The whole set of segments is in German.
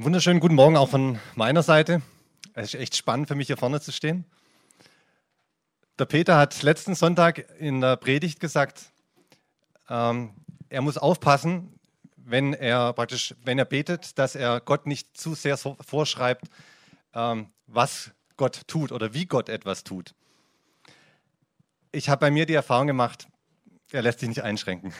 Wunderschönen guten Morgen auch von meiner Seite. Es ist echt spannend für mich hier vorne zu stehen. Der Peter hat letzten Sonntag in der Predigt gesagt, ähm, er muss aufpassen, wenn er praktisch, wenn er betet, dass er Gott nicht zu sehr so vorschreibt, ähm, was Gott tut oder wie Gott etwas tut. Ich habe bei mir die Erfahrung gemacht, er lässt sich nicht einschränken.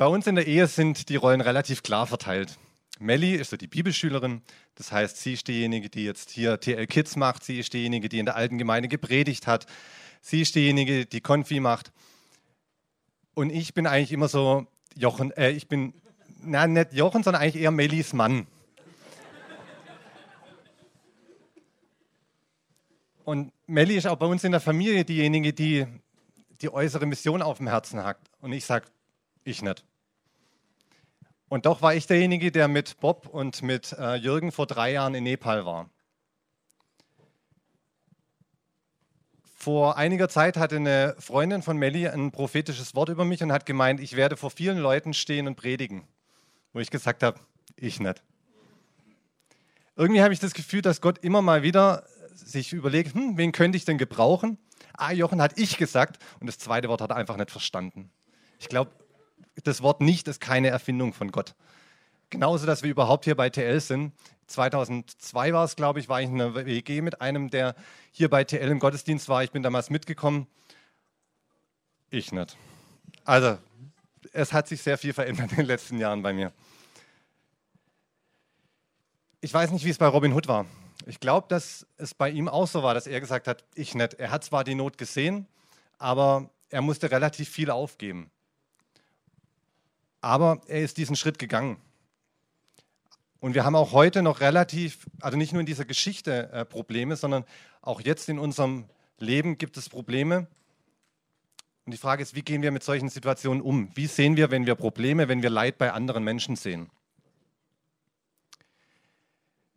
Bei uns in der Ehe sind die Rollen relativ klar verteilt. Melli ist so die Bibelschülerin, das heißt, sie ist diejenige, die jetzt hier TL Kids macht, sie ist diejenige, die in der alten Gemeinde gepredigt hat, sie ist diejenige, die Konfi macht. Und ich bin eigentlich immer so Jochen, äh, ich bin, na, nicht Jochen, sondern eigentlich eher Mellis Mann. Und Melli ist auch bei uns in der Familie diejenige, die die äußere Mission auf dem Herzen hat. Und ich sage, ich nicht. Und doch war ich derjenige, der mit Bob und mit äh, Jürgen vor drei Jahren in Nepal war. Vor einiger Zeit hatte eine Freundin von Melli ein prophetisches Wort über mich und hat gemeint, ich werde vor vielen Leuten stehen und predigen. Wo ich gesagt habe, ich nicht. Irgendwie habe ich das Gefühl, dass Gott immer mal wieder sich überlegt, hm, wen könnte ich denn gebrauchen? Ah, Jochen hat ich gesagt und das zweite Wort hat er einfach nicht verstanden. Ich glaube, das Wort nicht ist keine Erfindung von Gott. Genauso, dass wir überhaupt hier bei TL sind. 2002 war es, glaube ich, war ich in einer WG mit einem, der hier bei TL im Gottesdienst war. Ich bin damals mitgekommen. Ich nicht. Also, es hat sich sehr viel verändert in den letzten Jahren bei mir. Ich weiß nicht, wie es bei Robin Hood war. Ich glaube, dass es bei ihm auch so war, dass er gesagt hat, ich nicht. Er hat zwar die Not gesehen, aber er musste relativ viel aufgeben. Aber er ist diesen Schritt gegangen. Und wir haben auch heute noch relativ, also nicht nur in dieser Geschichte äh, Probleme, sondern auch jetzt in unserem Leben gibt es Probleme. Und die Frage ist, wie gehen wir mit solchen Situationen um? Wie sehen wir, wenn wir Probleme, wenn wir Leid bei anderen Menschen sehen?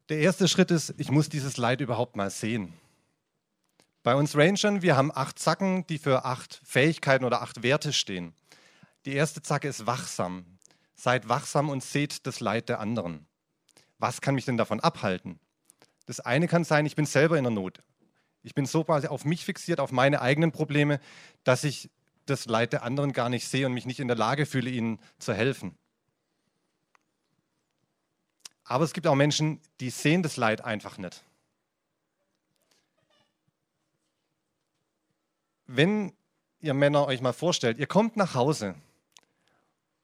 Der erste Schritt ist, ich muss dieses Leid überhaupt mal sehen. Bei uns Rangern, wir haben acht Zacken, die für acht Fähigkeiten oder acht Werte stehen. Die erste Zacke ist wachsam. Seid wachsam und seht das Leid der anderen. Was kann mich denn davon abhalten? Das eine kann sein, ich bin selber in der Not. Ich bin so quasi auf mich fixiert, auf meine eigenen Probleme, dass ich das Leid der anderen gar nicht sehe und mich nicht in der Lage fühle, ihnen zu helfen. Aber es gibt auch Menschen, die sehen das Leid einfach nicht. Wenn ihr Männer euch mal vorstellt, ihr kommt nach Hause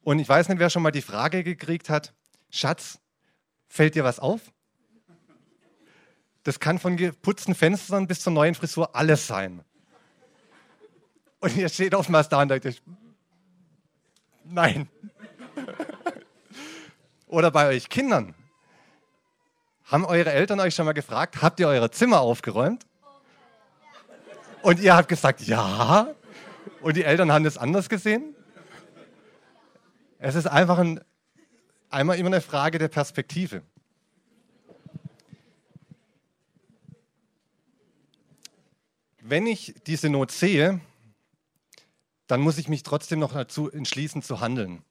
und ich weiß nicht, wer schon mal die Frage gekriegt hat, Schatz, fällt dir was auf? Das kann von geputzten Fenstern bis zur neuen Frisur alles sein. Und ihr steht oftmals da und denkt, nein. Oder bei euch Kindern. Haben eure Eltern euch schon mal gefragt, habt ihr eure Zimmer aufgeräumt? Und ihr habt gesagt, ja. Und die Eltern haben das anders gesehen? Es ist einfach ein, einmal immer eine Frage der Perspektive. Wenn ich diese Not sehe, dann muss ich mich trotzdem noch dazu entschließen zu handeln.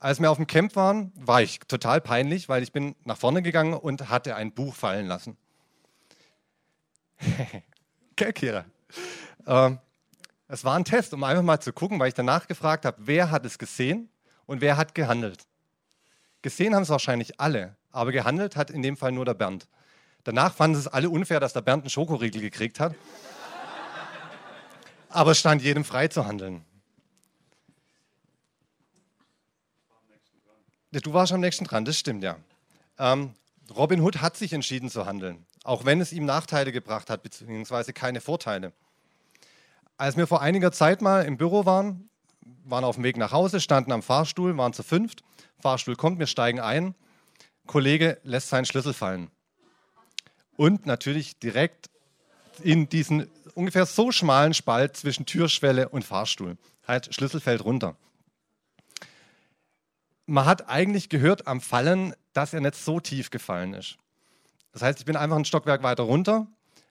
Als wir auf dem Camp waren, war ich total peinlich, weil ich bin nach vorne gegangen und hatte ein Buch fallen lassen. Gell? Ähm, es war ein Test, um einfach mal zu gucken, weil ich danach gefragt habe, wer hat es gesehen und wer hat gehandelt? Gesehen haben es wahrscheinlich alle, aber gehandelt hat in dem Fall nur der Bernd. Danach fanden es alle unfair, dass der Bernd einen Schokoriegel gekriegt hat. aber es stand jedem frei zu handeln. Du warst am nächsten dran, das stimmt ja. Ähm, Robin Hood hat sich entschieden zu handeln, auch wenn es ihm Nachteile gebracht hat, beziehungsweise keine Vorteile. Als wir vor einiger Zeit mal im Büro waren, waren auf dem Weg nach Hause, standen am Fahrstuhl, waren zu fünft. Fahrstuhl kommt, wir steigen ein. Kollege lässt seinen Schlüssel fallen. Und natürlich direkt in diesen ungefähr so schmalen Spalt zwischen Türschwelle und Fahrstuhl. Halt, Schlüssel fällt runter. Man hat eigentlich gehört am Fallen, dass er nicht so tief gefallen ist. Das heißt, ich bin einfach ein Stockwerk weiter runter,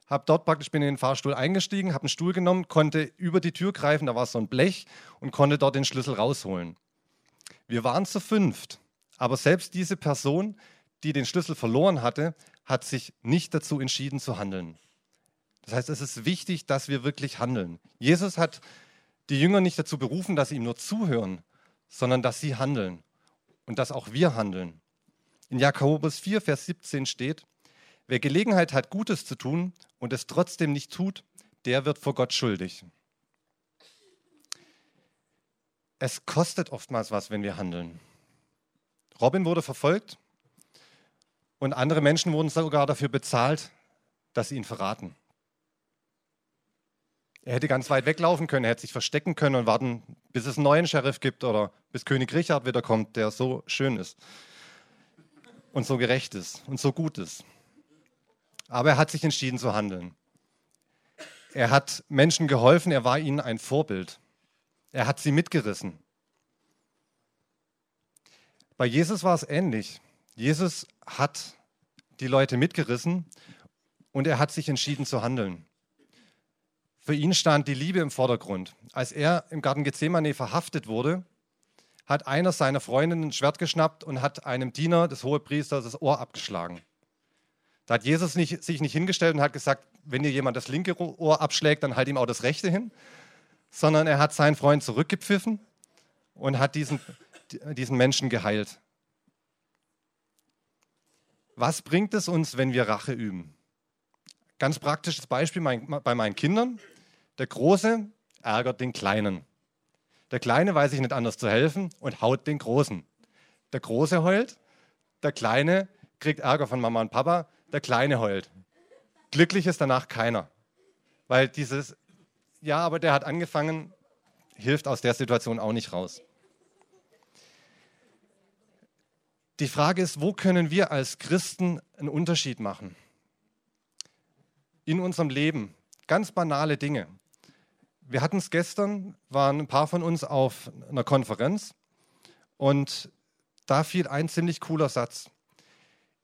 habe dort praktisch bin in den Fahrstuhl eingestiegen, habe einen Stuhl genommen, konnte über die Tür greifen, da war so ein Blech und konnte dort den Schlüssel rausholen. Wir waren zu fünft, Aber selbst diese Person, die den Schlüssel verloren hatte, hat sich nicht dazu entschieden zu handeln. Das heißt, es ist wichtig, dass wir wirklich handeln. Jesus hat die Jünger nicht dazu berufen, dass sie ihm nur zuhören, sondern dass sie handeln und dass auch wir handeln. In Jakobus 4, Vers 17 steht, wer Gelegenheit hat, Gutes zu tun und es trotzdem nicht tut, der wird vor Gott schuldig. Es kostet oftmals was, wenn wir handeln. Robin wurde verfolgt und andere Menschen wurden sogar dafür bezahlt, dass sie ihn verraten. Er hätte ganz weit weglaufen können, er hätte sich verstecken können und warten, bis es einen neuen Sheriff gibt oder bis König Richard wiederkommt, der so schön ist und so gerecht ist und so gut ist. Aber er hat sich entschieden zu handeln. Er hat Menschen geholfen, er war ihnen ein Vorbild. Er hat sie mitgerissen. Bei Jesus war es ähnlich. Jesus hat die Leute mitgerissen und er hat sich entschieden zu handeln. Für ihn stand die Liebe im Vordergrund. Als er im Garten Gethsemane verhaftet wurde, hat einer seiner Freundinnen ein Schwert geschnappt und hat einem Diener des Hohepriesters das Ohr abgeschlagen. Da hat Jesus nicht, sich nicht hingestellt und hat gesagt, wenn dir jemand das linke Ohr abschlägt, dann halt ihm auch das rechte hin, sondern er hat seinen Freund zurückgepfiffen und hat diesen, diesen Menschen geheilt. Was bringt es uns, wenn wir Rache üben? Ganz praktisches Beispiel bei meinen Kindern. Der Große ärgert den Kleinen. Der Kleine weiß sich nicht anders zu helfen und haut den Großen. Der Große heult, der Kleine kriegt Ärger von Mama und Papa, der Kleine heult. Glücklich ist danach keiner. Weil dieses, ja, aber der hat angefangen, hilft aus der Situation auch nicht raus. Die Frage ist, wo können wir als Christen einen Unterschied machen? In unserem Leben. Ganz banale Dinge. Wir hatten es gestern, waren ein paar von uns auf einer Konferenz und da fiel ein ziemlich cooler Satz.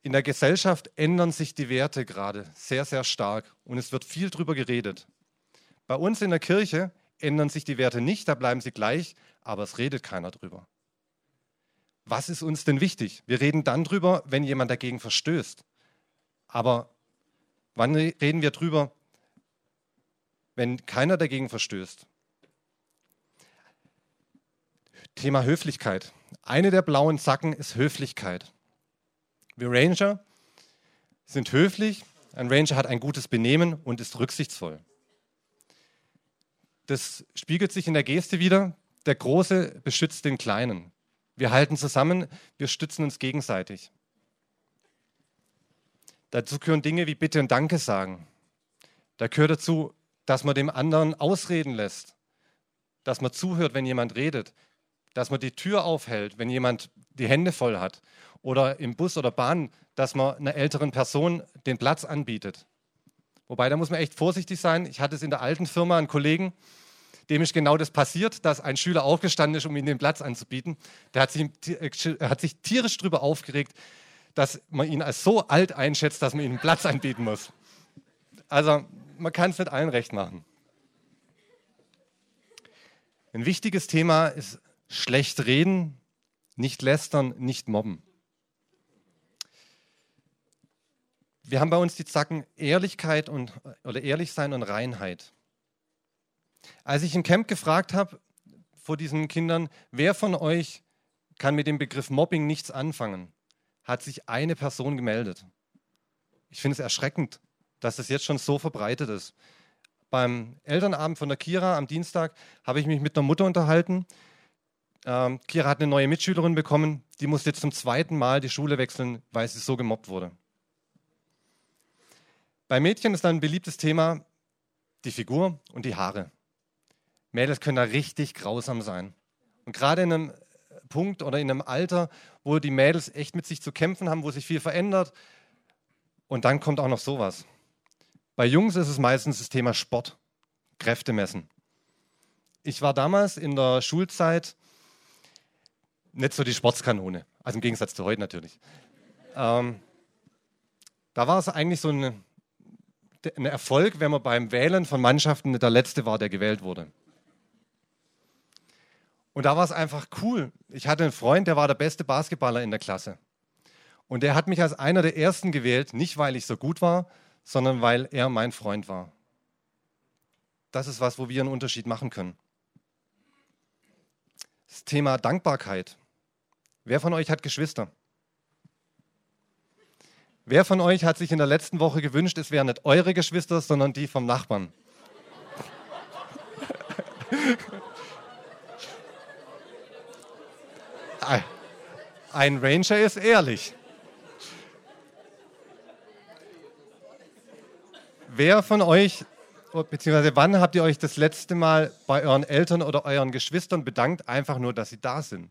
In der Gesellschaft ändern sich die Werte gerade sehr, sehr stark und es wird viel darüber geredet. Bei uns in der Kirche ändern sich die Werte nicht, da bleiben sie gleich, aber es redet keiner drüber was ist uns denn wichtig? Wir reden dann drüber, wenn jemand dagegen verstößt. Aber wann reden wir drüber, wenn keiner dagegen verstößt? Thema Höflichkeit. Eine der blauen Zacken ist Höflichkeit. Wir Ranger sind höflich. Ein Ranger hat ein gutes Benehmen und ist rücksichtsvoll. Das spiegelt sich in der Geste wieder. Der Große beschützt den Kleinen. Wir halten zusammen, wir stützen uns gegenseitig. Dazu gehören Dinge wie Bitte und Danke sagen. Da gehört dazu, dass man dem anderen ausreden lässt, dass man zuhört, wenn jemand redet, dass man die Tür aufhält, wenn jemand die Hände voll hat oder im Bus oder Bahn, dass man einer älteren Person den Platz anbietet. Wobei, da muss man echt vorsichtig sein. Ich hatte es in der alten Firma einen Kollegen, dem ist genau das passiert, dass ein Schüler aufgestanden ist, um ihm den Platz anzubieten. Der hat sich, äh, hat sich tierisch darüber aufgeregt, dass man ihn als so alt einschätzt, dass man ihm einen Platz anbieten muss. Also man kann es nicht allen recht machen. Ein wichtiges Thema ist schlecht reden, nicht lästern, nicht mobben. Wir haben bei uns die Zacken Ehrlichkeit und, oder ehrlich sein und Reinheit. Als ich im Camp gefragt habe vor diesen Kindern, wer von euch kann mit dem Begriff Mobbing nichts anfangen, hat sich eine Person gemeldet. Ich finde es erschreckend, dass das jetzt schon so verbreitet ist. Beim Elternabend von der Kira am Dienstag habe ich mich mit einer Mutter unterhalten. Ähm, Kira hat eine neue Mitschülerin bekommen, die musste jetzt zum zweiten Mal die Schule wechseln, weil sie so gemobbt wurde. Bei Mädchen ist ein beliebtes Thema die Figur und die Haare. Mädels können da richtig grausam sein. Und gerade in einem Punkt oder in einem Alter, wo die Mädels echt mit sich zu kämpfen haben, wo sich viel verändert. Und dann kommt auch noch sowas. Bei Jungs ist es meistens das Thema Sport, Kräfte messen. Ich war damals in der Schulzeit nicht so die Sportskanone, also im Gegensatz zu heute natürlich. Ähm, da war es eigentlich so ein, ein Erfolg, wenn man beim Wählen von Mannschaften der Letzte war, der gewählt wurde. Und da war es einfach cool. Ich hatte einen Freund, der war der beste Basketballer in der Klasse. Und der hat mich als einer der ersten gewählt, nicht weil ich so gut war, sondern weil er mein Freund war. Das ist was, wo wir einen Unterschied machen können. Das Thema Dankbarkeit. Wer von euch hat Geschwister? Wer von euch hat sich in der letzten Woche gewünscht, es wären nicht eure Geschwister, sondern die vom Nachbarn? Ein Ranger ist ehrlich. Wer von euch, beziehungsweise wann habt ihr euch das letzte Mal bei euren Eltern oder euren Geschwistern bedankt, einfach nur, dass sie da sind?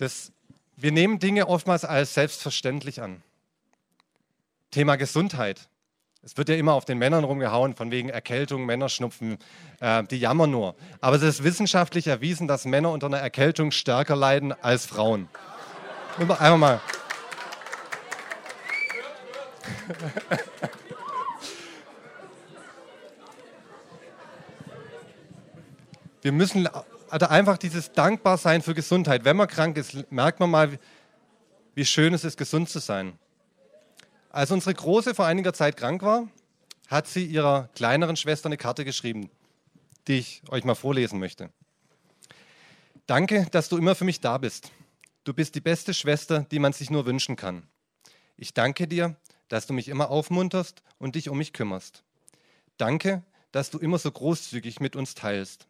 Das, wir nehmen Dinge oftmals als selbstverständlich an. Thema Gesundheit. Es wird ja immer auf den Männern rumgehauen, von wegen Erkältung, Männerschnupfen, äh, die jammern nur. Aber es ist wissenschaftlich erwiesen, dass Männer unter einer Erkältung stärker leiden als Frauen. Einfach mal. Wir müssen also einfach dieses Dankbarsein für Gesundheit. Wenn man krank ist, merkt man mal, wie schön es ist, gesund zu sein. Als unsere Große vor einiger Zeit krank war, hat sie ihrer kleineren Schwester eine Karte geschrieben, die ich euch mal vorlesen möchte. Danke, dass du immer für mich da bist. Du bist die beste Schwester, die man sich nur wünschen kann. Ich danke dir, dass du mich immer aufmunterst und dich um mich kümmerst. Danke, dass du immer so großzügig mit uns teilst.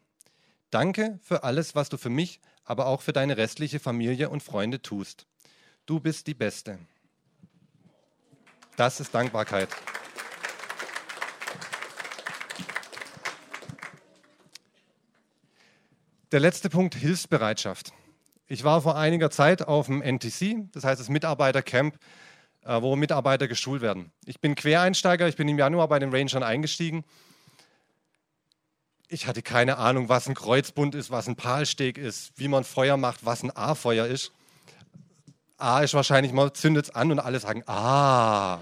Danke für alles, was du für mich, aber auch für deine restliche Familie und Freunde tust. Du bist die Beste. Das ist Dankbarkeit. Der letzte Punkt, Hilfsbereitschaft. Ich war vor einiger Zeit auf dem NTC, das heißt das Mitarbeitercamp, äh, wo Mitarbeiter geschult werden. Ich bin Quereinsteiger, ich bin im Januar bei den Rangern eingestiegen. Ich hatte keine Ahnung, was ein Kreuzbund ist, was ein Palsteg ist, wie man Feuer macht, was ein A-Feuer ist. A ist wahrscheinlich, man zündet es an und alle sagen, ah.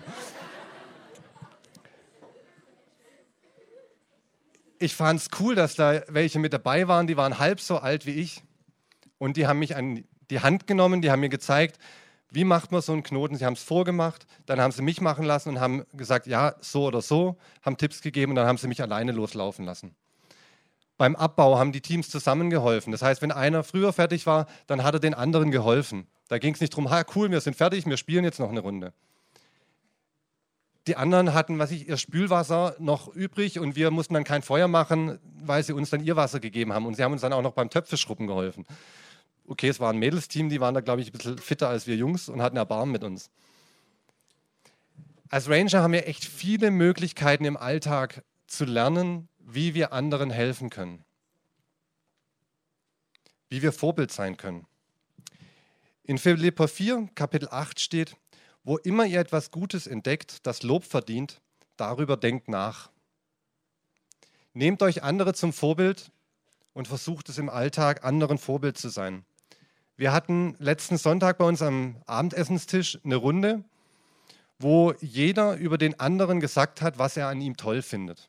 Ich fand es cool, dass da welche mit dabei waren, die waren halb so alt wie ich. Und die haben mich an die Hand genommen, die haben mir gezeigt, wie macht man so einen Knoten. Sie haben es vorgemacht, dann haben sie mich machen lassen und haben gesagt, ja, so oder so, haben Tipps gegeben und dann haben sie mich alleine loslaufen lassen. Beim Abbau haben die Teams zusammengeholfen. Das heißt, wenn einer früher fertig war, dann hat er den anderen geholfen. Da ging es nicht darum, ha, cool, wir sind fertig, wir spielen jetzt noch eine Runde. Die anderen hatten, was ich, ihr Spülwasser noch übrig und wir mussten dann kein Feuer machen, weil sie uns dann ihr Wasser gegeben haben. Und sie haben uns dann auch noch beim Töpfeschruppen geholfen. Okay, es war ein Mädelsteam, die waren da, glaube ich, ein bisschen fitter als wir Jungs und hatten Erbarmen mit uns. Als Ranger haben wir echt viele Möglichkeiten im Alltag zu lernen, wie wir anderen helfen können. Wie wir Vorbild sein können. In Philippa 4, Kapitel 8 steht, wo immer ihr etwas Gutes entdeckt, das Lob verdient, darüber denkt nach. Nehmt euch andere zum Vorbild und versucht es im Alltag, anderen Vorbild zu sein. Wir hatten letzten Sonntag bei uns am Abendessenstisch eine Runde, wo jeder über den anderen gesagt hat, was er an ihm toll findet.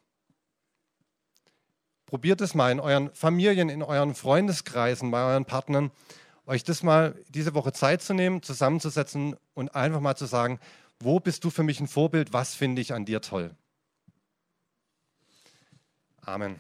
Probiert es mal in euren Familien, in euren Freundeskreisen, bei euren Partnern euch das mal diese Woche Zeit zu nehmen, zusammenzusetzen und einfach mal zu sagen, wo bist du für mich ein Vorbild, was finde ich an dir toll? Amen.